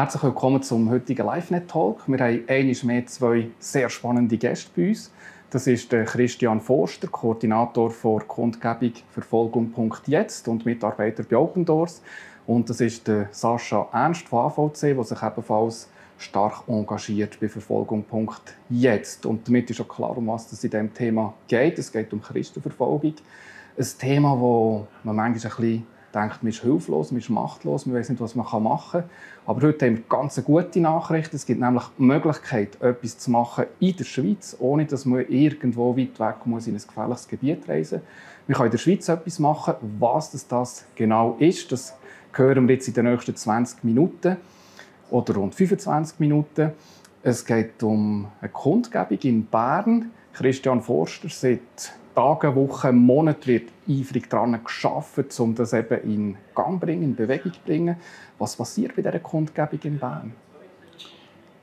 Herzlich willkommen zum heutigen LiveNet-Talk. Wir haben einmal mehr zwei sehr spannende Gäste bei uns. Das ist der Christian Forster, Koordinator für Kundgebung Verfolgung.jetzt und Mitarbeiter bei Open Doors. Und das ist der Sascha Ernst von AVC, der sich ebenfalls stark engagiert bei Verfolgung.jetzt. Und damit ist auch klar, um was es in diesem Thema geht. Es geht um Christenverfolgung. Ein Thema, das man manchmal ein bisschen denkt, man ist hilflos, man ist machtlos, man weiß nicht, was man machen kann. Aber heute haben wir ganz eine gute Nachricht. Es gibt nämlich die Möglichkeit, etwas zu machen in der Schweiz, ohne dass man irgendwo weit weg muss in ein gefährliches Gebiet reisen Wir können in der Schweiz etwas machen. Was das, das genau ist, das hören wir jetzt in den nächsten 20 Minuten oder rund 25 Minuten. Es geht um eine Kundgebung in Bern. Christian Forster seit Tagen, Wochen, Monaten wird eifrig daran geschafft, um das eben in Gang zu bringen, in Bewegung zu bringen. Was passiert bei dieser Kundgebung in Bern?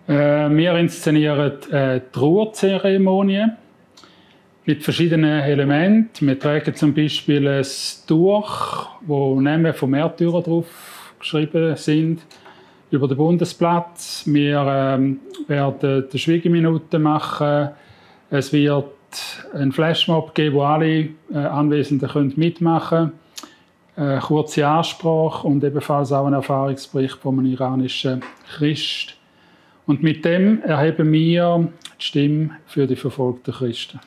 Äh, wir inszenieren äh, die Ruhezeremonie mit verschiedenen Elementen. Wir tragen zum Beispiel ein Tuch, wo Namen von Märtyrern drauf geschrieben sind, über den Bundesplatz. Wir ähm, werden die Schwiegeminute machen. Es wird einen Flashmob geben, wo alle äh, Anwesenden können mitmachen können. Eine kurze Ansprache und ebenfalls auch ein Erfahrungsbericht von einem iranischen Christ. Und mit dem erheben wir die Stimme für die verfolgten Christen.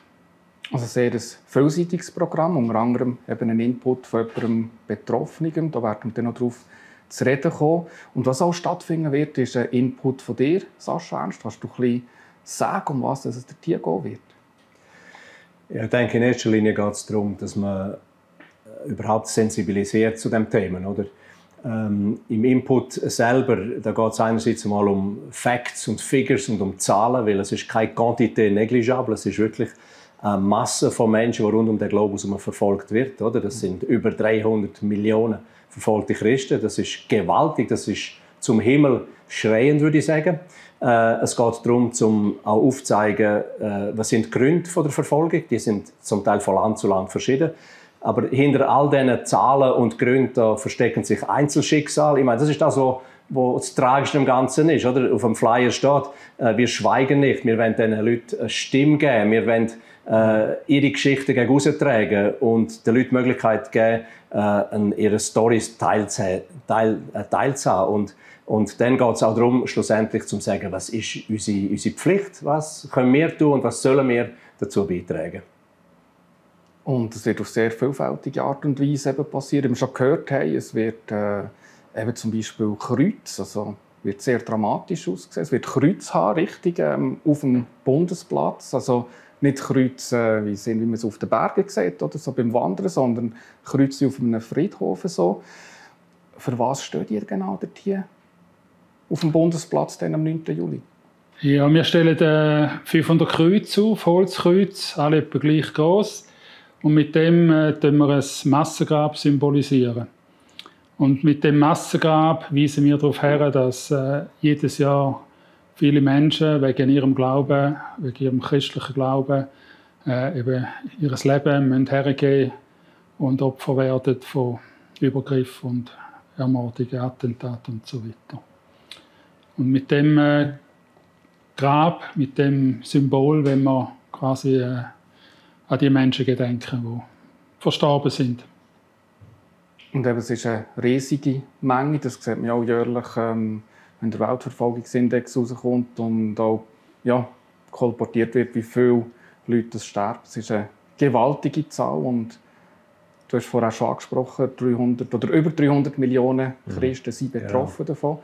Also sehr ein vielseitiges Programm, unter anderem eben ein Input von jemandem Betroffenen. Da werden wir dann noch darauf zu reden kommen. Und was auch stattfinden wird, ist ein Input von dir, Sascha Ernst. Kannst du ein bisschen sagen, um was es dir gehen wird? Ich denke, in erster Linie geht es darum, dass man äh, überhaupt sensibilisiert zu dem Thema. Oder? Ähm, Im Input selber, geht es einerseits mal um Facts und Figures und um Zahlen, weil es ist keine Quantität negligible, es ist wirklich eine Masse von Menschen, die rund um den Globus verfolgt wird. Oder? Das sind über 300 Millionen verfolgte Christen. Das ist gewaltig, das ist zum Himmel schreiend, würde ich sagen. Äh, es geht darum, zum auch aufzuzeigen, äh, was sind die Gründe der Verfolgung. Die sind zum Teil von Land zu Land verschieden. Aber hinter all diesen Zahlen und Gründen verstecken sich Einzelschicksale. Ich meine, das ist das, was wo das Tragische im Ganzen ist. Oder? Auf dem Flyer steht, äh, wir schweigen nicht, wir wollen diesen Leuten eine Stimme geben, wir wollen äh, ihre Geschichten gegen tragen und den Leuten die Möglichkeit geben, äh, ihre Storys äh, teilzuhaben. Und und dann geht es auch darum, schlussendlich zu sagen, was ist unsere, unsere Pflicht, was können wir tun und was sollen wir dazu beitragen. Und es wird auf sehr vielfältige Art und Weise eben passieren. Wie wir schon gehört haben, es wird äh, eben zum Beispiel Kreuz, also wird sehr dramatisch ausgesehen. Es wird Kreuz haben, richtig, ähm, auf dem Bundesplatz. Also nicht Kreuz, äh, wie, sind, wie man es auf den Bergen sieht oder so beim Wandern, sondern Kreuze auf einem Friedhof. So. Für was steht ihr genau dort hier? auf dem Bundesplatz dann am 9. Juli? Ja, wir stellen äh, 500 Kreuze auf, Holzkreuze, alle etwa gleich groß. Und mit dem äh, wir ein Massengrab symbolisieren. Und mit dem Massengrab weisen wir darauf her, dass äh, jedes Jahr viele Menschen wegen ihrem Glauben, wegen ihrem christlichen Glauben, äh, eben ihr Leben müssen hergeben und Opfer werden von Übergriffen und Ermordungen, Attentaten und so weiter. Und mit dem äh, Grab, mit dem Symbol, wenn wir quasi äh, an die Menschen gedenken, die verstorben sind. Und eben, es ist eine riesige Menge, das sieht man auch jährlich, ähm, wenn der Weltverfolgungsindex rauskommt und auch ja, kolportiert wird, wie viele Leute das sterben. Es ist eine gewaltige Zahl und du hast vorher schon angesprochen, 300 oder über 300 Millionen mhm. Christen sind betroffen ja. davon.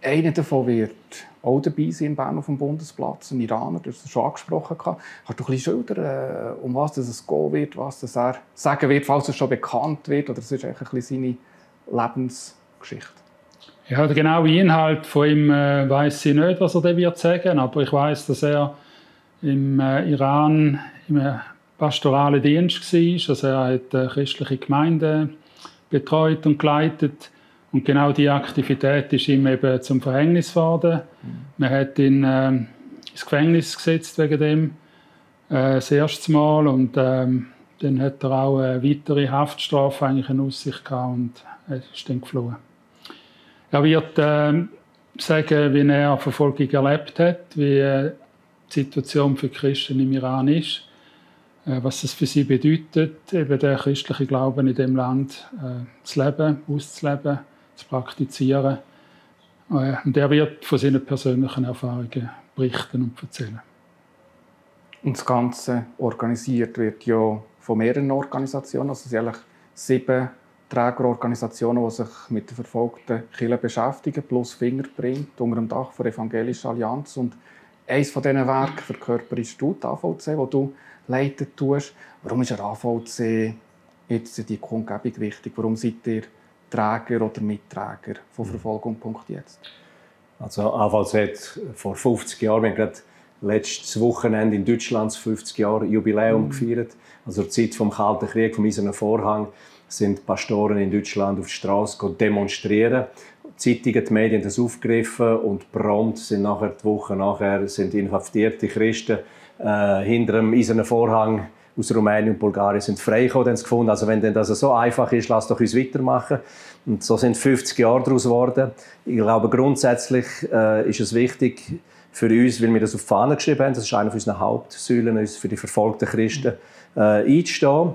Einer davon wird auch dabei sein in Bern auf dem Bundesplatz, ein Iraner, du hast es schon angesprochen. Kannst du ein bisschen schildern, äh, um was es gehen wird, was das er sagen wird, falls es schon bekannt wird, oder es ist eigentlich ein bisschen seine Lebensgeschichte? Ja, der genaue Inhalt von ihm äh, weiß ich nicht, was er da wird sagen, aber ich weiß, dass er im äh, Iran im äh, pastoralen Dienst war, also er hat äh, christliche Gemeinden betreut und geleitet und genau diese Aktivität ist ihm eben zum Verhängnis geworden. Mhm. Man hat ihn äh, ins Gefängnis gesetzt wegen dem äh, das erste Mal und ähm, dann hat er auch eine weitere Haftstrafe eigentlich in Aussicht gehabt und ist dann geflohen. Er wird äh, sagen, wie er Verfolgung erlebt hat, wie die Situation für Christen im Iran ist, äh, was es für sie bedeutet, eben der christliche Glauben in dem Land äh, zu leben, auszuleben, zu praktizieren. Äh, und er wird von seinen persönlichen Erfahrungen berichten und erzählen. Und das Ganze organisiert wird ja von mehreren Organisationen. Also es sind sieben Trägerorganisationen, die sich mit den verfolgten Kirchen beschäftigen, plus Fingerprint unter dem Dach der Evangelischen Allianz. Und eines von diesen Werken verkörperst du, die AVC, wo du leiten tust. Warum ist ein AVC jetzt die Kundgebung wichtig? Warum seid ihr Träger oder Mitträger von Verfolgung.jetzt? Also AVC hat vor 50 Jahren, wir haben gerade letztes Wochenende in Deutschland 50 Jahre Jubiläum mhm. gefeiert. Also zur Zeit vom Kalten Krieg, vom Eisernen Vorhang, sind Pastoren in Deutschland auf die Straße demonstrieren. Die Zeitungen, die Medien das aufgegriffen und prompt sind nachher die Woche nachher sind inhaftierte Christen äh, hinter dem Eisernen Vorhang aus Rumänien und Bulgarien sind freigekommen, gefunden, also wenn denn das so einfach ist, lass doch uns weitermachen. Und so sind 50 Jahre daraus geworden. Ich glaube, grundsätzlich äh, ist es wichtig für uns, weil wir das auf die Fahne geschrieben haben, das ist eine unserer Hauptsäulen, für die verfolgten Christen äh, einzustehen,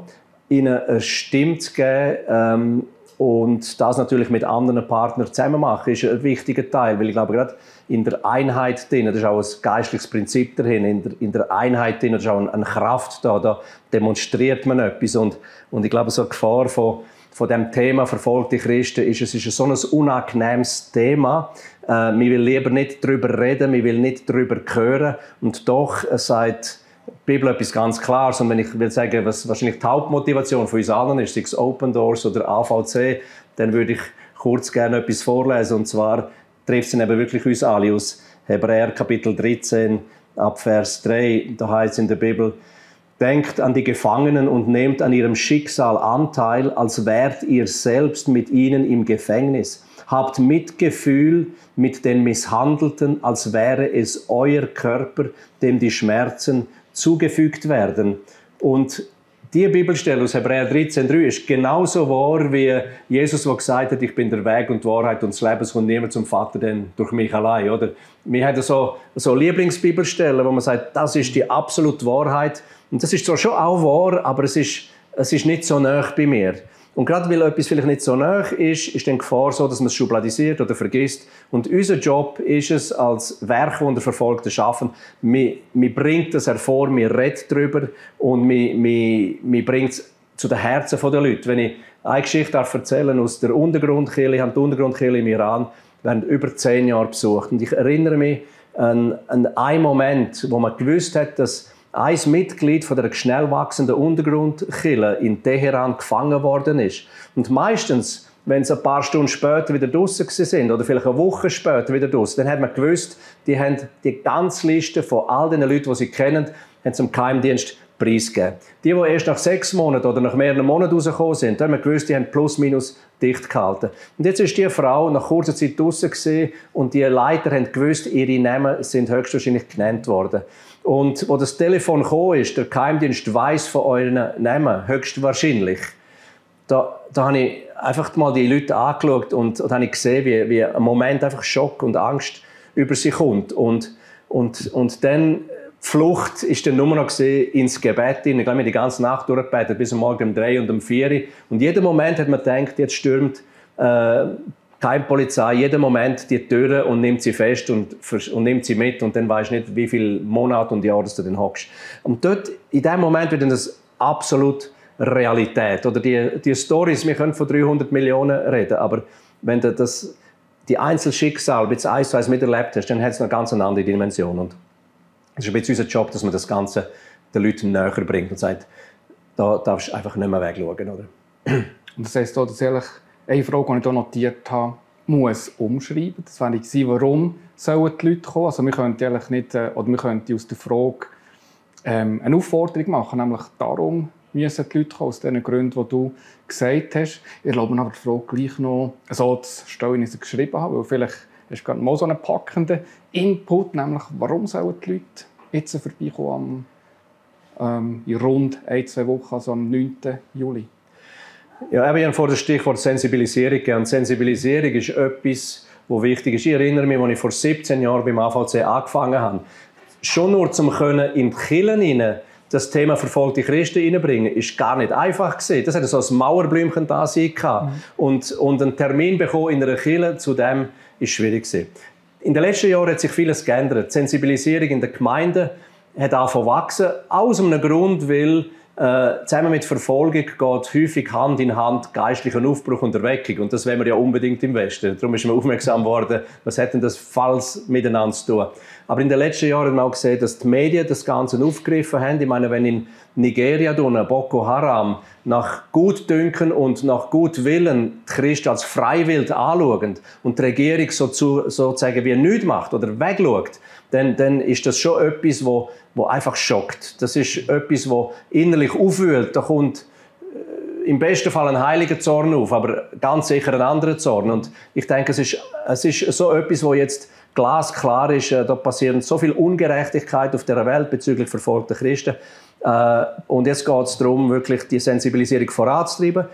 ihnen eine Stimme zu geben, ähm, und das natürlich mit anderen Partnern zusammen machen, ist ein wichtiger Teil, weil ich glaube, gerade in der Einheit drin, das ist auch ein geistliches Prinzip dahin, in der, in der Einheit drin, ist auch eine Kraft da, da demonstriert man etwas und, und ich glaube, so eine Gefahr von, von dem Thema verfolgte Christen ist, es ist so ein unangenehmes Thema. Äh, man will lieber nicht darüber reden, man will nicht darüber hören und doch äh, sagt Bibel etwas ganz Klares. Und wenn ich will sagen, was wahrscheinlich die Hauptmotivation von uns allen ist, sei es Open Doors oder AVC, dann würde ich kurz gerne etwas vorlesen. Und zwar trifft es eben wirklich uns alle aus Hebräer Kapitel 13 ab Vers 3. Da heißt es in der Bibel, Denkt an die Gefangenen und nehmt an ihrem Schicksal Anteil, als wärt ihr selbst mit ihnen im Gefängnis. Habt Mitgefühl mit den Misshandelten, als wäre es euer Körper, dem die Schmerzen zugefügt werden. Und die Bibelstelle aus Hebräer 13,3 ist genauso wahr wie Jesus, der gesagt hat, ich bin der Weg und die Wahrheit und das Leben, es kommt niemand zum Vater denn durch mich allein. Oder? Wir haben so, so Lieblingsbibelstellen, wo man sagt, das ist die absolute Wahrheit. Und das ist zwar schon auch wahr, aber es ist, es ist nicht so nah bei mir. Und gerade weil etwas vielleicht nicht so nah ist, ist dann die Gefahr so, dass man es schubladisiert oder vergisst. Und unser Job ist es, als Werkwunder verfolgte schaffen, man, man bringt das hervor, man redet darüber und man bringt es zu den Herzen der Leute. Wenn ich eine Geschichte erzählen aus der Untergrundkirche, ich habe die Untergrundkirche im Iran während über zehn Jahre besucht. Und ich erinnere mich an, an einen Moment, wo man gewusst hat, dass ein Mitglied von der schnell wachsenden Untergrundkille in Teheran gefangen worden ist. Und meistens, wenn sie ein paar Stunden später wieder draußen sind oder vielleicht eine Woche später wieder draußen, dann hat man gewusst, die haben die ganze Liste von all den Leuten, die sie kennen, haben zum Geheimdienst preisgegeben. Die, die erst nach sechs Monaten oder nach mehreren Monaten rausgekommen sind, da haben wir gewusst, die haben plus minus dicht gehalten. Und jetzt ist die Frau nach kurzer Zeit draußen und die Leiter haben gewusst, ihre Namen sind höchstwahrscheinlich genannt worden. Und wo das Telefon gekommen ist, der Geheimdienst weiß von euren Namen, höchstwahrscheinlich. Da, da habe ich einfach mal die Leute angeschaut und, und habe gesehen, wie, wie ein Moment einfach Schock und Angst über sie kommt. Und, und, und dann die Flucht ist dann nur noch ins Gebet. Ich glaube, die ganze Nacht durchgebetet, bis am Morgen um drei und um vier. Und jeden Moment hat man gedacht, jetzt stürmt äh, keine Polizei jeden Moment die Türe und nimmt sie fest und, und nimmt sie mit und dann weißt du nicht, wie viele Monate und Jahre du dann hockst. Und dort, in dem Moment wird das absolut Realität. Oder die, die Stories, wir können von 300 Millionen reden, aber wenn du das, die Einzelschicksal bis eins zu eins miterlebt hast, dann hat es eine ganz andere Dimension. Und es ist ein bisschen unser Job, dass man das Ganze den Leuten näher bringt und sagt, da darfst du einfach nicht mehr wegschauen. Oder? Und das heisst, dass ehrlich eine Frage, die ich hier notiert habe, muss umschreiben. Das wäre gewesen, warum sollen die Leute kommen? Also wir könnten eigentlich nicht, äh, oder wir könnten aus der Frage ähm, eine Aufforderung machen, nämlich darum müssen die Leute kommen, aus den Gründen, die du gesagt hast. Ich erlaube mir aber die Frage gleich noch so zu stellen, wie ich sie geschrieben habe, weil vielleicht hast du gerade mal so einen packenden Input, nämlich warum sollen die Leute jetzt vorbeikommen ähm, in rund ein, zwei Wochen, also am 9. Juli? Ja, ich habe vor das Stichwort Sensibilisierung gegeben. Sensibilisierung ist etwas, wo wichtig ist. Ich erinnere mich, als ich vor 17 Jahren beim AVC angefangen habe, schon nur zum können in die Kirchen das Thema verfolgte Christen reinbringen, ist gar nicht einfach gewesen. Das hat so ein Mauerblümchen da sein mhm. und, und einen Termin bekommen in einer Kirche zu dem ist schwierig gewesen. In den letzten Jahren hat sich vieles geändert. Die Sensibilisierung in den Gemeinden hat angefangen wachsen, aus einem Grund, weil äh, zusammen mit Verfolgung geht häufig Hand in Hand geistlicher Aufbruch und Erweckung. Und das wollen wir ja unbedingt im Westen. Darum ist man aufmerksam geworden, was hat denn das falls miteinander zu tun. Aber in den letzten Jahren haben wir auch gesehen, dass die Medien das Ganze aufgegriffen haben. Ich meine, wenn in Nigeria Boko Haram nach Gutdünken und nach Gutwillen die Christen als freiwillig anschauen und die Regierung so zu, sozusagen wie nichts macht oder wegschaut, dann, dann ist das schon etwas, wo, wo einfach schockt. Das ist etwas, wo innerlich aufwühlt. Da kommt äh, im besten Fall ein heiliger Zorn auf, aber ganz sicher ein anderer Zorn. Und ich denke, es ist, es ist so etwas, wo jetzt glasklar ist, äh, da passiert so viel Ungerechtigkeit auf der Welt bezüglich verfolgter Christen. Äh, und jetzt geht es darum, wirklich die Sensibilisierung voranzutreiben.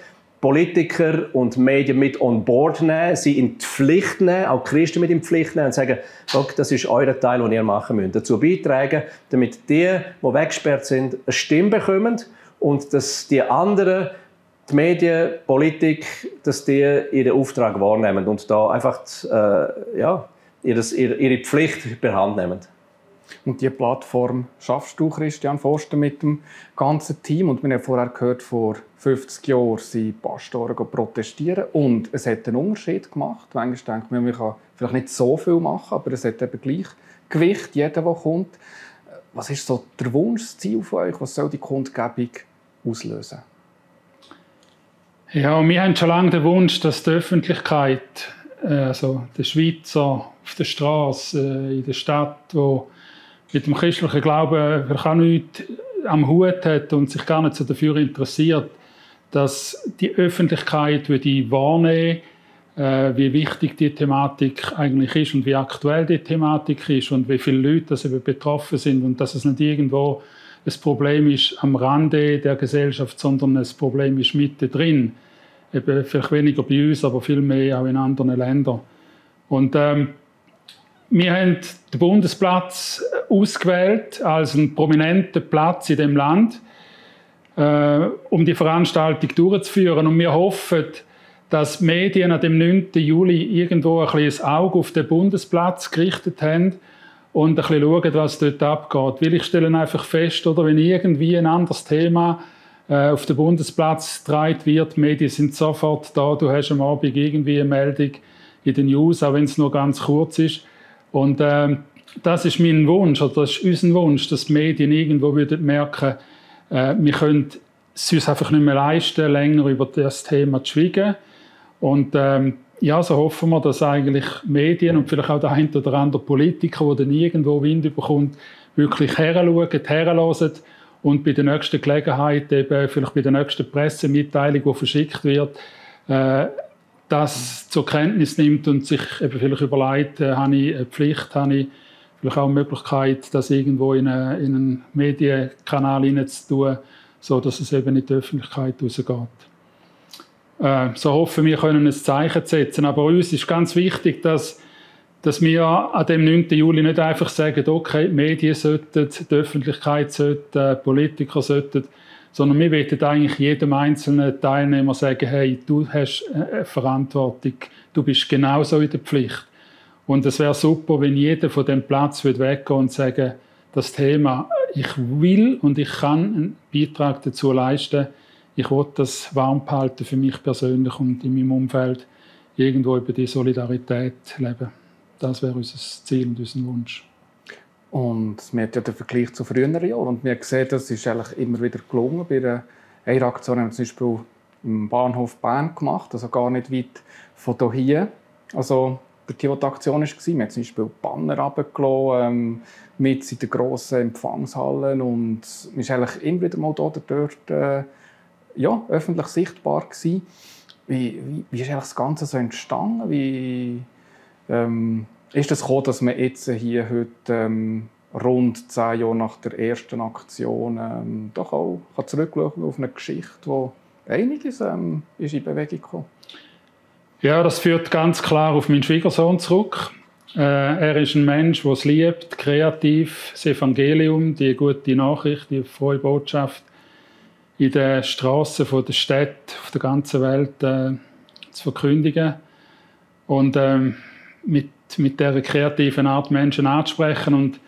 Politiker und Medien mit on board nehmen, sie in die Pflicht nehmen, auch Christen mit in die Pflicht nehmen und sagen, das ist euer Teil, den ihr machen müsst. Dazu beitragen, damit die, die weggesperrt sind, eine Stimme bekommen und dass die anderen, die Medien, Politik, dass die ihren Auftrag wahrnehmen und da einfach äh, ja, ihre Pflicht per Hand nehmen. Und diese Plattform schaffst du, Christian Forster, mit dem ganzen Team. Und wir haben vorher gehört, vor 50 Jahren sind Pastoren protestieren. Und es hat einen Unterschied gemacht. Manchmal denkt man, man kann vielleicht nicht so viel machen, aber es hat eben gleich Gewicht, jeder, der kommt. Was ist so der Wunsch, das Ziel von euch? Was soll die Kundgebung auslösen? Ja, wir haben schon lange den Wunsch, dass die Öffentlichkeit, also der Schweizer auf der Straße, äh, in der Stadt, wo mit dem christlichen Glauben vielleicht auch nichts am Hut hat und sich gar nicht so dafür interessiert, dass die Öffentlichkeit würde wahrnehmen äh, wie wichtig die Thematik eigentlich ist und wie aktuell die Thematik ist und wie viele Leute das eben betroffen sind und dass es nicht irgendwo ein Problem ist am Rande der Gesellschaft, sondern ein Problem ist mittendrin. Eben vielleicht weniger bei uns, aber viel mehr auch in anderen Ländern. Und ähm, wir haben den Bundesplatz ausgewählt als einen prominenten Platz in dem Land, äh, um die Veranstaltung durchzuführen. Und wir hoffen, dass die Medien dem 9. Juli irgendwo ein bisschen Auge auf den Bundesplatz gerichtet haben und ein bisschen schauen, was dort abgeht. Weil ich stelle einfach fest, oder, wenn irgendwie ein anderes Thema auf den Bundesplatz getragen wird, die Medien sind sofort da, du hast am Abend irgendwie eine Meldung in den News, auch wenn es nur ganz kurz ist. Und äh, das ist mein Wunsch, oder das ist unser Wunsch, dass die Medien irgendwo würden merken, äh, wir können es uns einfach nicht mehr leisten, länger über das Thema zu schweigen. Und ähm, ja, so hoffen wir, dass eigentlich Medien und vielleicht auch der ein oder andere Politiker, der dann irgendwo Wind bekommt, wirklich heranschauen, herhören und bei der nächsten Gelegenheit, eben vielleicht bei der nächsten Pressemitteilung, die verschickt wird, äh, das zur Kenntnis nimmt und sich eben vielleicht überlegt, äh, habe ich eine Pflicht, habe ich vielleicht auch eine Möglichkeit, das irgendwo in, eine, in einen Medienkanal hineinzutun, so dass es eben in die Öffentlichkeit rausgeht. Äh, so hoffen wir, können ein Zeichen setzen. Aber uns ist ganz wichtig, dass, dass wir an dem 9. Juli nicht einfach sagen, okay, die Medien sollten, die Öffentlichkeit sollte, Politiker sollten sondern wir wollen eigentlich jedem einzelnen Teilnehmer sagen, hey, du hast eine Verantwortung, du bist genauso in der Pflicht. Und es wäre super, wenn jeder von dem Platz weggehen und sagen, das Thema, ich will und ich kann einen Beitrag dazu leisten, ich will das warm behalten für mich persönlich und in meinem Umfeld irgendwo über die Solidarität leben. Das wäre unser Ziel und unser Wunsch. Und wir haben ja den Vergleich zu früheren Jahren und wir sehen, das ist eigentlich immer wieder gelungen. Bei einer, Aktion haben wir zum Beispiel im Bahnhof Bern gemacht, also gar nicht weit von hier. Also der die Aktion war, wir haben zum Beispiel Banner runtergelassen, ähm, mit in den grossen Empfangshallen und man war eigentlich immer wieder mal dort, dort äh, ja, öffentlich sichtbar. Wie, wie, wie ist eigentlich das Ganze so entstanden? Wie, ähm, ist es gekommen, dass man jetzt hier heute ähm, rund zehn Jahre nach der ersten Aktion ähm, doch auch zurückschauen auf eine Geschichte, die einiges ähm, ist in Bewegung gekommen? Ja, das führt ganz klar auf meinen Schwiegersohn zurück. Äh, er ist ein Mensch, der es liebt, kreativ, das Evangelium, die gute Nachricht, die frohe Botschaft in den Straßen der Städte auf der ganzen Welt äh, zu verkündigen und ähm, mit, mit dieser kreativen Art Menschen anzusprechen. Und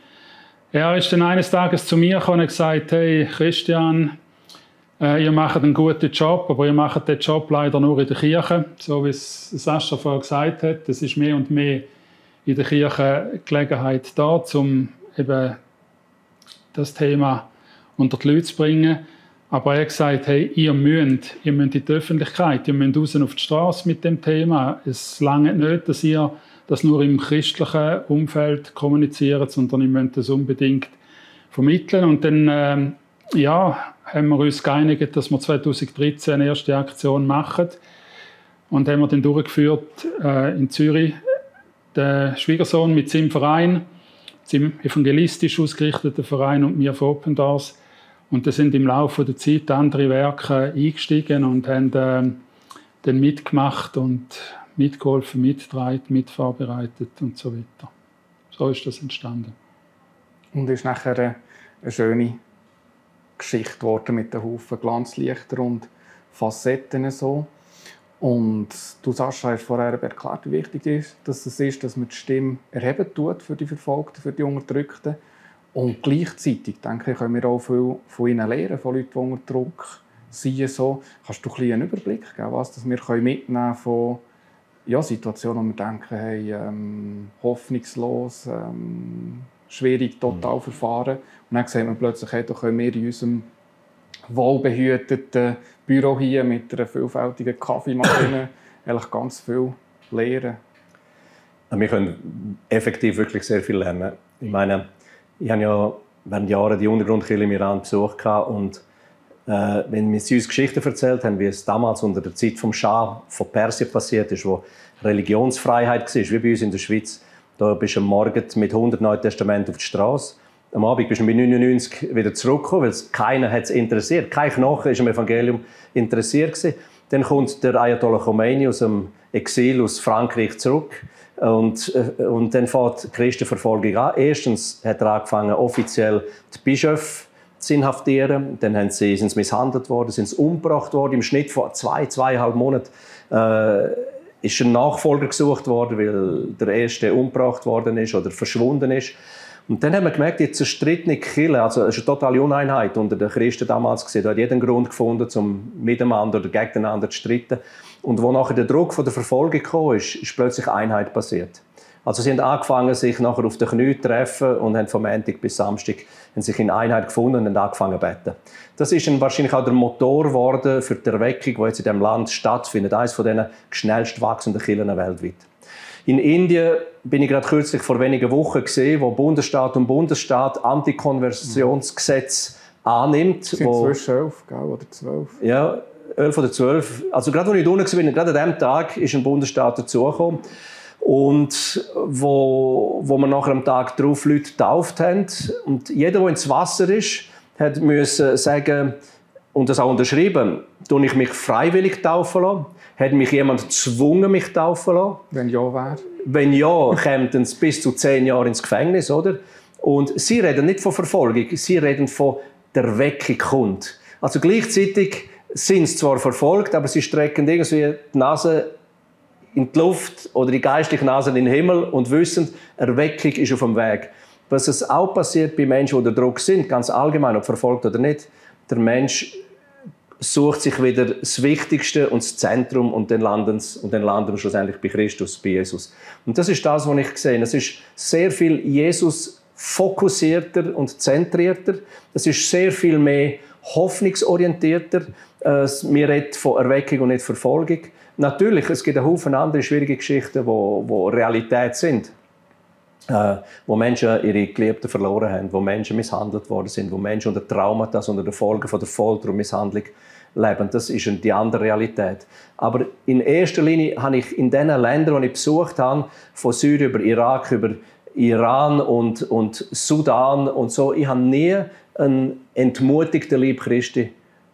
er ist dann eines Tages zu mir gekommen und gesagt, hey Christian, äh, ihr macht einen guten Job, aber ihr macht den Job leider nur in der Kirche, so wie es Sascha vorher gesagt hat. Es ist mehr und mehr in der Kirche Gelegenheit da, um eben das Thema unter die Leute zu bringen. Aber er hat gesagt, hey, ihr müsst, ihr müsst in die Öffentlichkeit, ihr müsst raus auf die Straße mit dem Thema. Es lange nicht, dass ihr das nur im christlichen Umfeld kommuniziert, sondern ihr müsst das unbedingt vermitteln. Und dann, äh, ja, haben wir uns geeinigt, dass wir 2013 eine erste Aktion machen. Und haben wir dann durchgeführt äh, in Zürich der Schwiegersohn mit seinem Verein, seinem evangelistisch ausgerichteten Verein und mir von Open Doors. Und da sind im Laufe der Zeit andere Werke eingestiegen und haben äh, dann mitgemacht und mitgeholfen, mitgetragen, mitvorbereitet und so weiter. So ist das entstanden. Und ist nachher eine, schöne Geschichte geworden mit den Haufen Glanzlichter und Facetten so. Und du, Sascha, hast vorher erklärt, wie wichtig es ist, dass es ist, dass man die Stimme erheben tut für die Verfolgten, für die Unterdrückten. Und gleichzeitig, denke ich, können wir auch viel von ihnen lernen, von Leuten, die unter Druck sind. So. Kannst du ein einen Überblick geben, was wir mitnehmen können von ja, Situationen, wo wir denken, hey, ähm, hoffnungslos, ähm, schwierig, total mhm. verfahren. Und dann sieht man plötzlich, hey, da können wir in unserem wohlbehüteten Büro hier mit einer vielfältigen Kaffeemaschine eigentlich ganz viel lernen. Wir können effektiv wirklich sehr viel lernen. Ich meine, ich habe ja während Jahren die Untergrundkirche im Iran besucht und äh, wenn sie uns Geschichten erzählt haben, wie es damals unter der Zeit vom Schah von Persien passiert ist, wo Religionsfreiheit war, wie bei uns in der Schweiz, da bist du am Morgen mit 100 Neuen Testamenten auf der Straße am Abend bist du mit 99 wieder zurückgekommen, weil es keiner hat interessiert. Kein Knochen ist am Evangelium interessiert gewesen. Dann kommt der Ayatollah Khomeini aus dem Exil aus Frankreich zurück und, äh, und dann fängt die Christenverfolgung an. Erstens hat er angefangen, offiziell die Bischöfe inhaftieren. Dann haben sie, sind sie misshandelt worden, sind sie umgebracht worden. Im Schnitt vor zwei, zweieinhalb Monaten äh, ist ein Nachfolger gesucht worden, weil der erste umgebracht worden ist oder verschwunden ist. Und dann haben wir gemerkt, die zerstrittene Kirche, also es ist eine totale Uneinheit unter den Christen damals gesehen. Da hat jeder einen Grund gefunden, um miteinander oder gegeneinander zu streiten. Und wo nachher der Druck von der Verfolgung kam, ist, ist plötzlich Einheit passiert. Also sie haben angefangen, sich nachher auf den Knie zu treffen und haben vom Montag bis Samstag haben sich in Einheit gefunden und haben angefangen zu beten. Das ist dann wahrscheinlich auch der Motor geworden für die Erweckung, die jetzt in diesem Land stattfindet. Eines von den schnellst wachsenden Kirchen weltweit. In Indien bin ich gerade kürzlich vor wenigen Wochen gesehen, wo Bundesstaat und Bundesstaat Antikonversionsgesetz annimmt. Sind wo, zwischen elf oder zwölf? Ja, elf oder zwölf. Also gerade als ich unten war, gerade an diesem Tag ist ein Bundesstaat dazugekommen. Und wo, wo wir nachher am Tag darauf Leute getauft haben. Und jeder, der ins Wasser ist, hat müssen sagen und das auch unterschrieben, tue ich mich freiwillig taufen lassen hat mich jemand gezwungen, mich taufen lassen? Wenn ja, wer? Wenn ja, kämen es bis zu zehn Jahre ins Gefängnis, oder? Und sie reden nicht von Verfolgung, sie reden von der Weckung kommt. Also gleichzeitig sind sie zwar verfolgt, aber sie strecken irgendwie die Nase in die Luft oder die geistliche Nase in den Himmel und wissen, Erweckung ist auf dem Weg. Was es auch passiert bei Menschen, die unter Druck sind, ganz allgemein, ob verfolgt oder nicht, der Mensch sucht sich wieder das Wichtigste und das Zentrum und dann landen, und dann landen schlussendlich bei Christus, bei Jesus. Und das ist das, was ich sehe. Es ist sehr viel Jesus fokussierter und zentrierter. Es ist sehr viel mehr hoffnungsorientierter. Wir reden von Erweckung und nicht Verfolgung. Natürlich, es gibt einen Haufen andere schwierige Geschichten, wo, wo Realität sind. Äh, wo Menschen ihre Geliebten verloren haben, wo Menschen misshandelt worden sind, wo Menschen unter Traumata, unter den Folgen von der Folter und Misshandlung leben. Das ist die andere Realität. Aber in erster Linie habe ich in den Ländern, die ich besucht habe, von Syrien über Irak, über Iran und, und Sudan und so, ich habe nie einen entmutigten Lieb Christi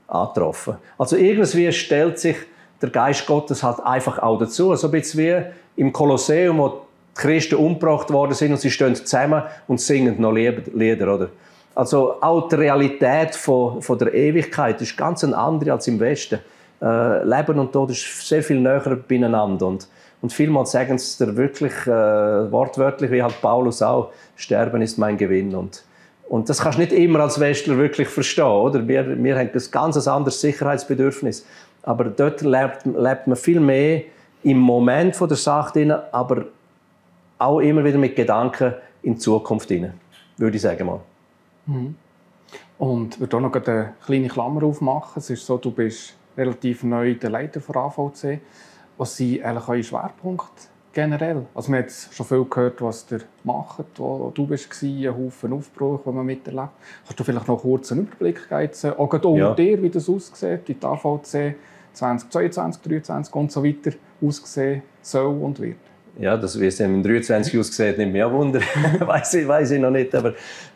angetroffen. Also irgendwie stellt sich der Geist Gottes halt einfach auch dazu. So ein bisschen wie im Kolosseum, wo die Christen umgebracht worden sind und sie stehen zusammen und singen noch Lieder, oder? Also auch die Realität von, von der Ewigkeit ist ganz eine andere als im Westen. Äh, Leben und Tod ist sehr viel näher beieinander und, und vielmals sagen sie dir wirklich äh, wortwörtlich, wie halt Paulus auch, Sterben ist mein Gewinn und und das kannst du nicht immer als Westler wirklich verstehen, oder? Wir, wir haben ein ganz anderes Sicherheitsbedürfnis. Aber dort lebt, lebt man viel mehr im Moment von der Sache drin, aber auch immer wieder mit Gedanken in die Zukunft drin, würde ich sagen mal. Mhm. Und ich würde auch noch eine kleine Klammer aufmachen. Es ist so, du bist relativ neu der Leiter von AVC. Was sind eigentlich eure Schwerpunkte generell? Also man hat schon viel gehört, was ihr macht, wo du bist, ein Haufen Aufbruch, den man miterlebt. Kannst du vielleicht noch kurz einen Überblick geben, auch unter ja. dir, wie das aussieht, wie die AVC 2022, 2023 und so weiter aussehen soll und wird? Ja, das, wie es im 23 aussieht, nimmt mich auch Wunder. weiß, ich, weiß ich noch nicht. Aber,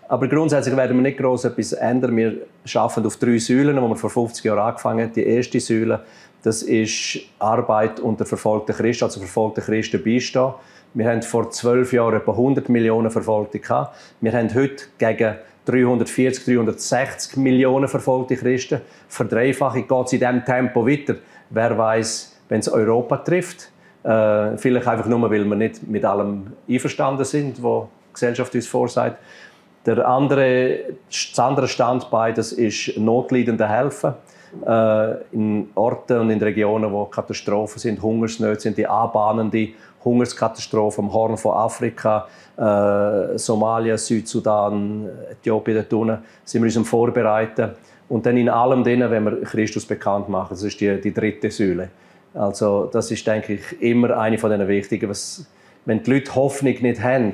aber grundsätzlich werden wir nicht groß etwas ändern. Wir arbeiten auf drei Säulen, die wir vor 50 Jahren angefangen haben. Die erste Säule, das ist Arbeit unter verfolgten Christen, also verfolgten Christen beistehen. Wir haben vor zwölf Jahren etwa 100 Millionen Verfolgte gehabt. Wir haben heute gegen 340, 360 Millionen verfolgte Christen. Verdreifachung geht es in diesem Tempo weiter. Wer weiß, wenn es Europa trifft. Äh, vielleicht einfach nur, weil wir nicht mit allem einverstanden sind, was die Gesellschaft uns vorsagt. Der andere, das andere Standbein das ist Notleidende helfen. Äh, in Orten und in Regionen, wo Katastrophen sind, Hungersnöte sind, die anbahnende Hungerskatastrophe am Horn von Afrika, äh, Somalia, Südsudan, Äthiopien, dort unten, sind wir uns am Vorbereiten. Und dann in allem denen, wenn wir Christus bekannt machen, das ist die, die dritte Säule. Also das ist, denke ich, immer eine von den wichtigen. Was, wenn die Leute Hoffnung nicht haben,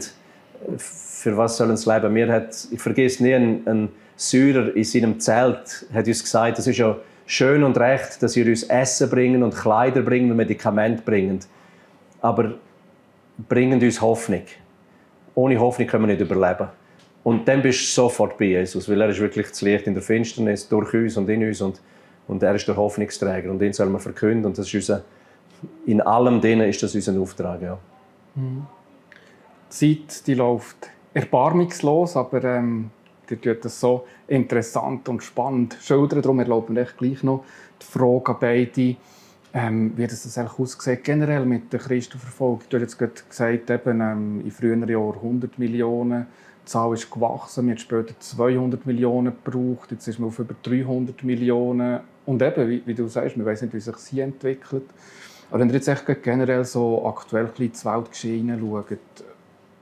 für was sollen sie leben? Mir hat, ich vergesse nie, ein, ein Syrer in seinem Zelt hat uns gesagt, das ist ja schön und recht, dass ihr uns Essen bringen und Kleider bringen und Medikamente bringen. Aber bringen uns Hoffnung. Ohne Hoffnung können wir nicht überleben. Und dann bist du sofort bei Jesus, weil er ist wirklich das Licht in der Finsternis durch uns und in uns und, und er ist der Hoffnungsträger und den soll man verkünden und das ist unser, in allem denen ist das unser Auftrag. Ja. Mhm. Die Zeit die läuft erbarmungslos, aber ähm, die tut das so interessant und spannend schildern. Darum erlauben wir gleich noch die Frage an beide ähm, wie das, das eigentlich aussieht, generell mit der Christenverfolgung. Du hast jetzt gerade gesagt, eben, ähm, in früheren Jahren 100 Millionen. Die Zahl ist gewachsen. Wir haben später 200 Millionen gebraucht. Jetzt ist man auf über 300 Millionen. Und eben, wie, wie du sagst, wir wissen nicht, wie sich sie entwickelt. Aber wenn ihr jetzt echt generell so aktuell das Weltgeschehen hineinschaut,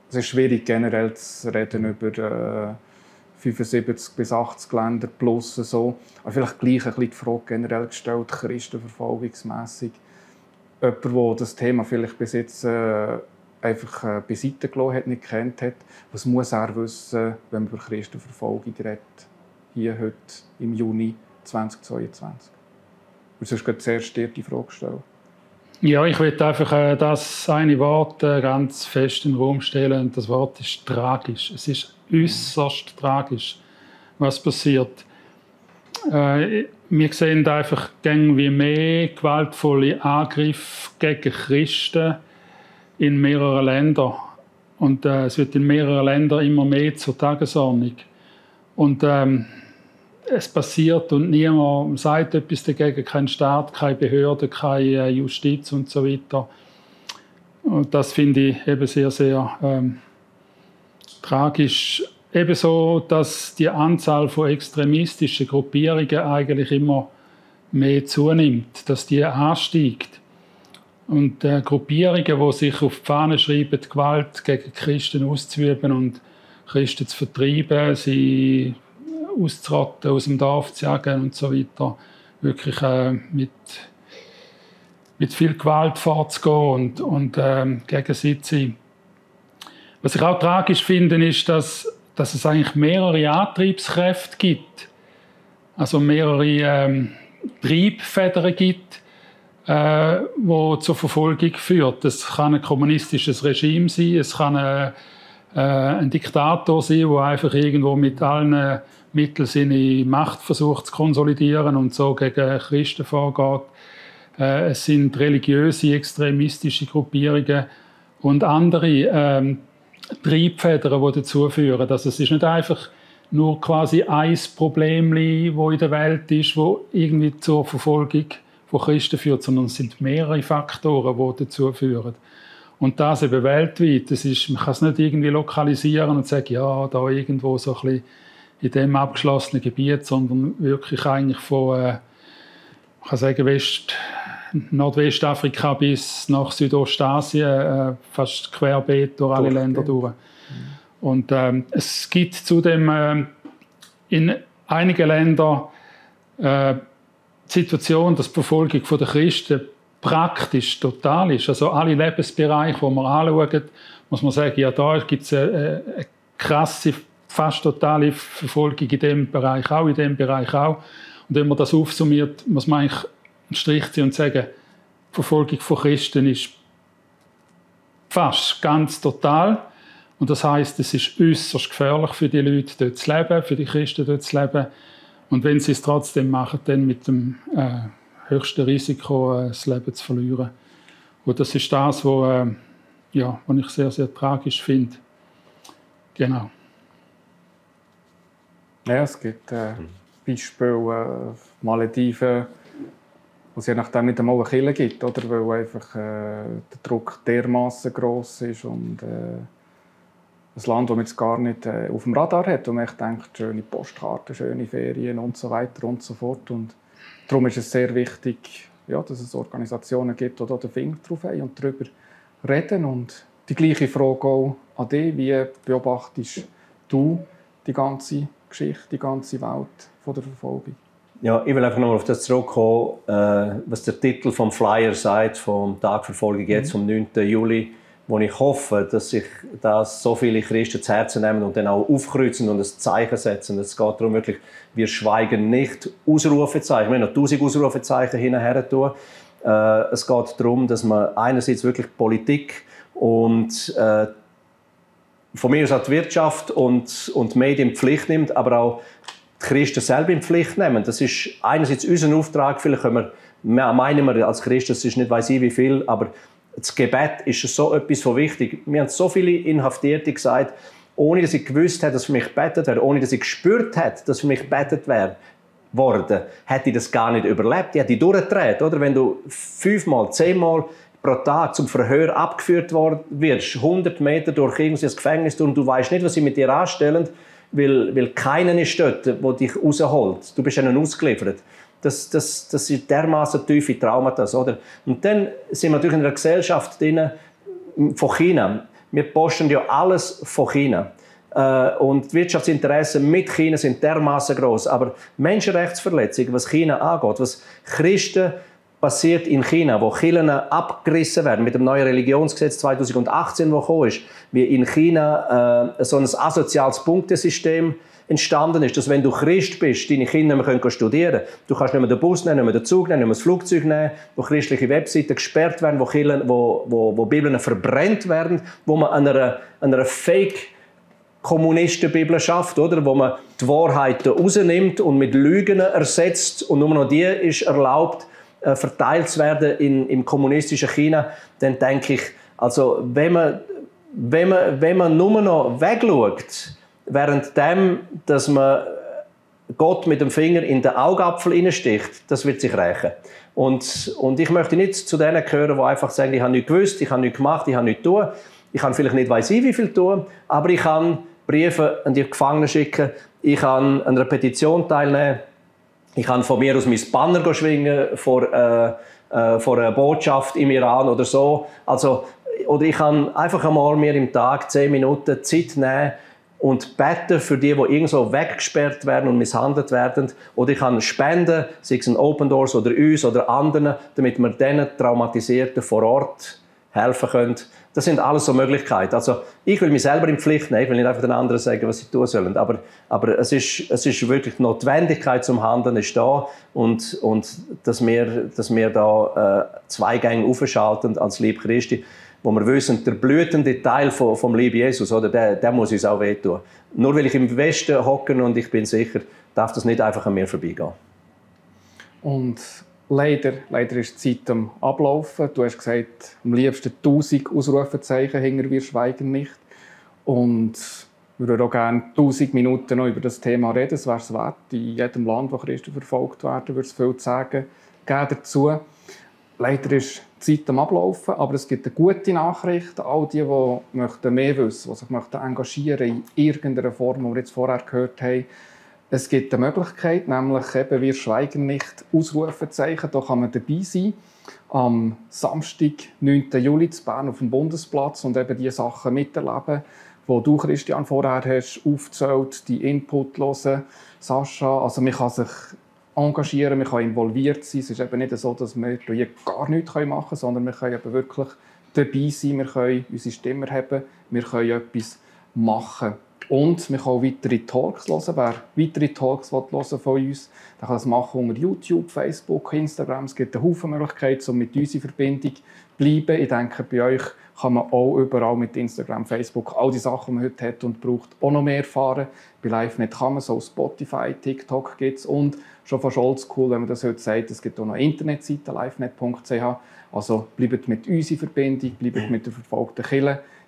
es ist schwierig, generell zu reden über äh, 75 bis 80 Länder plus so. Aber vielleicht gleich ein bisschen die Frage generell gestellt, christenverfolgungsmässig. Jemand, der das Thema vielleicht bis jetzt äh, einfach äh, beiseite gelassen hat, nicht kennt hat, was muss er wissen, wenn man über Christenverfolgung redet, hier heute im Juni 2022? Und sonst geht zuerst dir die Frage stellen. Ja, ich will einfach äh, das eine Wort äh, ganz fest in den Raum stellen. Und das Wort ist tragisch. Es ist äußerst tragisch, was passiert. Äh, wir sehen einfach wie mehr gewaltvolle Angriffe gegen Christen in mehreren Ländern. Und äh, es wird in mehreren Ländern immer mehr zur Tagesordnung. Und ähm, es passiert und niemand sagt etwas dagegen, kein Staat, keine Behörde, keine Justiz und so weiter. Und das finde ich eben sehr, sehr ähm, tragisch. Ebenso, dass die Anzahl von extremistischen Gruppierungen eigentlich immer mehr zunimmt, dass die ansteigt. Und äh, Gruppierungen, die sich auf die Fahne schreiben, Gewalt gegen Christen auszuüben und Christen zu vertreiben, sie auszurotten, aus dem Dorf zu jagen und so weiter, wirklich äh, mit, mit viel Gewalt vorzugehen und, und äh, gegen sein. Was ich auch tragisch finde, ist, dass, dass es eigentlich mehrere Antriebskräfte gibt. Also mehrere ähm, Triebfedern gibt, äh, wo zur Verfolgung führt. Es kann ein kommunistisches Regime sein, es kann ein, äh, ein Diktator sein, der einfach irgendwo mit allen Mitteln seine Macht versucht zu konsolidieren und so gegen Christen vorgeht. Äh, es sind religiöse, extremistische Gruppierungen und andere ähm, Triebfedern, die dazu führen. Also es ist nicht einfach nur quasi ein Problem, wo in der Welt ist, wo irgendwie zur Verfolgung von Christen führt, sondern es sind mehrere Faktoren, die dazu führen. Und das eben weltweit. Das ist, man kann es nicht irgendwie lokalisieren und sagen, ja, da irgendwo so ein bisschen in dem abgeschlossenen Gebiet, sondern wirklich eigentlich von, äh, ich kann sagen, West, Nordwestafrika bis nach Südostasien, äh, fast querbeet durch alle Länder durch. Und ähm, es gibt zudem äh, in einigen Ländern äh, die Situation, dass die Verfolgung der Christen praktisch total ist. Also alle Lebensbereiche, die man anschaut, muss man sagen, ja, da gibt es eine, eine krasse, fast totale Verfolgung in dem Bereich auch, in dem Bereich auch. Und wenn man das aufsummiert, muss man eigentlich einen Strich ziehen und sagen, die Verfolgung von Christen ist fast ganz total. Und das heißt, es ist äußerst gefährlich für die Leute dort zu leben, für die Christen dort zu leben. Und wenn sie es trotzdem machen, dann mit dem äh, höchsten Risiko, äh, das Leben zu verlieren. Und das ist das, was äh, ja, was ich sehr, sehr tragisch finde. Genau. Ja, es gibt äh, Beispiele, äh, Malediven, wo es je nachdem nicht einmal eine Kille gibt, oder? weil einfach äh, der Druck dermaßen groß ist und äh, ein Land, das man jetzt gar nicht äh, auf dem Radar hat, wo man echt denkt, schöne Postkarten, schöne Ferien und so weiter und so fort. Und darum ist es sehr wichtig, ja, dass es Organisationen gibt, die da den Finger drauf haben und darüber reden. Und die gleiche Frage auch an dich, wie beobachtest du die ganze Geschichte, die ganze Welt von der Verfolgung? Ja, ich will einfach nochmal auf das zurückkommen, äh, was der Titel vom Flyer sagt, vom Tag Verfolgung jetzt, mhm. vom 9. Juli wo ich hoffe, dass sich das so viele Christen zu Herzen nehmen und dann auch aufkreuzen und ein Zeichen setzen. Es geht darum wirklich, wir schweigen nicht Ausrufezeichen. Wir haben noch tausend Ausrufezeichen hinterher tun. Äh, es geht darum, dass man einerseits wirklich Politik und äh, von mir aus auch die Wirtschaft und, und Medien in Pflicht nimmt, aber auch die Christen selber in Pflicht nehmen. Das ist einerseits unser Auftrag. Vielleicht können wir, meinen wir als Christen, das ist nicht weiß ich wie viel, aber das Gebet ist so etwas von wichtig. Mir haben so viele Inhaftierte gesagt, ohne dass ich gewusst hätte, dass für mich betet wäre, ohne dass ich gespürt hätte, dass für mich betet wäre, worden, hätte ich das gar nicht überlebt. Ich hätte durchgedreht, oder? Wenn du fünfmal, zehnmal pro Tag zum Verhör abgeführt wirst, 100 Meter durch irgendein Gefängnis und du weißt nicht, was sie mit dir anstellen, weil, weil keiner ist dort, der dich rausholt. Du bist ihnen ausgeliefert. Das, das, das sind dermaßen tiefe Traumata. Oder? Und dann sind wir natürlich in einer Gesellschaft drin, von China. Wir posten ja alles von China. Äh, und die Wirtschaftsinteressen mit China sind dermaßen groß. Aber Menschenrechtsverletzungen, was China angeht, was Christen passiert in China, wo Kirchen abgerissen werden mit dem neuen Religionsgesetz 2018, wo gekommen ist, wie in China äh, so ein asoziales Punktesystem entstanden ist, dass wenn du Christ bist, deine Kinder nicht mehr studieren können. Du kannst nicht mehr den Bus nehmen, nicht mehr den Zug nehmen, nicht mehr das Flugzeug nehmen, wo christliche Webseiten gesperrt werden, wo, Kirchen, wo, wo, wo Bibeln verbrennt werden, wo man an einer, an einer Fake Kommunistenbibel schafft, oder? wo man die Wahrheit rausnimmt und mit Lügen ersetzt und nur noch die ist erlaubt, äh, verteilt zu werden in, im kommunistischen China, dann denke ich, also wenn man, wenn man, wenn man nur noch wegschaut, während dem, dass man Gott mit dem Finger in den Augapfel sticht, das wird sich rächen. Und, und ich möchte nicht zu denen gehören, die einfach sagen, ich habe nichts gewusst, ich habe nichts gemacht, ich habe nichts tun. Ich kann vielleicht nicht weiss ich, wie viel tun, aber ich kann Briefe an die Gefangenen schicken, ich kann an einer Petition teilnehmen, ich kann von mir aus mein Banner schwingen vor, äh, äh, vor einer Botschaft im Iran oder so. Also, oder ich kann einfach einmal mir im Tag zehn Minuten Zeit nehmen, und beten für die, die irgendwo weggesperrt werden und misshandelt werden. Oder ich kann spenden, sei es ein Open Doors oder uns oder anderen, damit wir diesen Traumatisierten vor Ort helfen können. Das sind alles so Möglichkeiten. Also ich will mich selber in Pflicht nehmen, ich will nicht einfach den anderen sagen, was sie tun sollen. Aber, aber es, ist, es ist wirklich die Notwendigkeit zum Handeln ist da und, und dass, wir, dass wir da äh, zwei Gänge aufschalten als Lieb Christi wo wir wissen, der blütende Teil vom, vom Lieb Jesus, oder, der, der muss uns auch wehtun. Nur weil ich im Westen hocke und ich bin sicher, darf das nicht einfach an mir vorbeigehen. Und Leider, leider ist die Zeit am Ablaufen. Du hast gesagt, am liebsten 1000 Ausrufezeichen hinter wir schweigen nicht. Und wir würden auch gerne 1000 Minuten noch über das Thema reden. Es wäre es wert. In jedem Land, wo Christen verfolgt werden, würde es viel zu sagen geben dazu. Leider ist die Zeit am Ablaufen, aber es gibt eine gute Nachricht. All die, die möchten mehr wissen, die sich möchten engagieren in irgendeiner Form, die wir jetzt vorher gehört haben, es gibt eine Möglichkeit, nämlich eben «Wir schweigen nicht» Ausrufezeichen. Da kann man dabei sein. Am Samstag, 9. Juli, zu Bern auf dem Bundesplatz und eben diese Sachen miterleben, wo du, Christian, vorher hast aufgezählt, die Input hören. Sascha, also man kann sich engagieren, man kann involviert sein. Es ist eben nicht so, dass wir hier gar nichts machen können, sondern wir können eben wirklich dabei sein, wir können unsere Stimme haben, wir können etwas machen. Und man kann auch weitere Talks hören. Wer weitere Talks hören will von uns, der kann das machen unter YouTube, Facebook, Instagram. Es gibt eine Haufen Möglichkeiten, um mit uns in Verbindung zu bleiben. Ich denke, bei euch kann man auch überall mit Instagram, Facebook, all die Sachen, die man heute hat und braucht, auch noch mehr erfahren. Bei LiveNet kann man so Spotify, TikTok gibt es und schon fast oldschool, wenn man das heute sagt, es gibt auch noch eine Internetseite, livenet.ch. Also bleibt mit uns in Verbindung, bleibt mit der verfolgten Kille